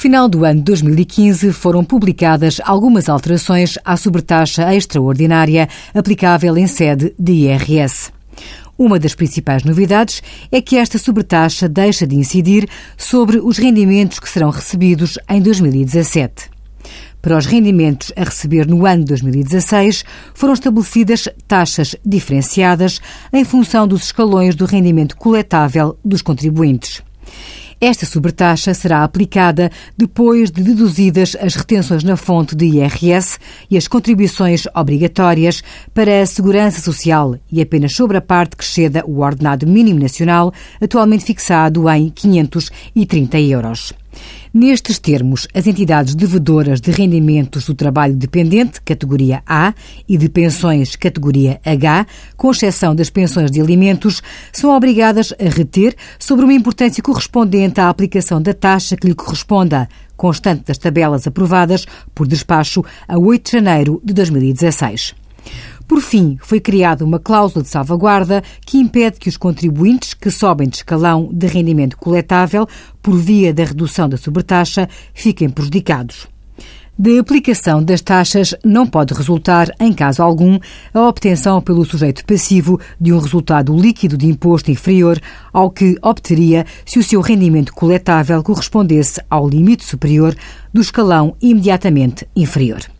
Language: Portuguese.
final do ano 2015 foram publicadas algumas alterações à sobretaxa extraordinária aplicável em sede de IRS. Uma das principais novidades é que esta sobretaxa deixa de incidir sobre os rendimentos que serão recebidos em 2017. Para os rendimentos a receber no ano 2016, foram estabelecidas taxas diferenciadas em função dos escalões do rendimento coletável dos contribuintes. Esta sobretaxa será aplicada depois de deduzidas as retenções na fonte de IRS e as contribuições obrigatórias para a Segurança Social e apenas sobre a parte que exceda o ordenado mínimo nacional, atualmente fixado em 530 euros. Nestes termos, as entidades devedoras de rendimentos do trabalho dependente, categoria A, e de pensões, categoria H, com exceção das pensões de alimentos, são obrigadas a reter sobre uma importância correspondente à aplicação da taxa que lhe corresponda, constante das tabelas aprovadas por despacho a 8 de janeiro de 2016. Por fim, foi criada uma cláusula de salvaguarda que impede que os contribuintes que sobem de escalão de rendimento coletável por via da redução da sobretaxa fiquem prejudicados. De aplicação das taxas não pode resultar, em caso algum, a obtenção pelo sujeito passivo de um resultado líquido de imposto inferior ao que obteria se o seu rendimento coletável correspondesse ao limite superior do escalão imediatamente inferior.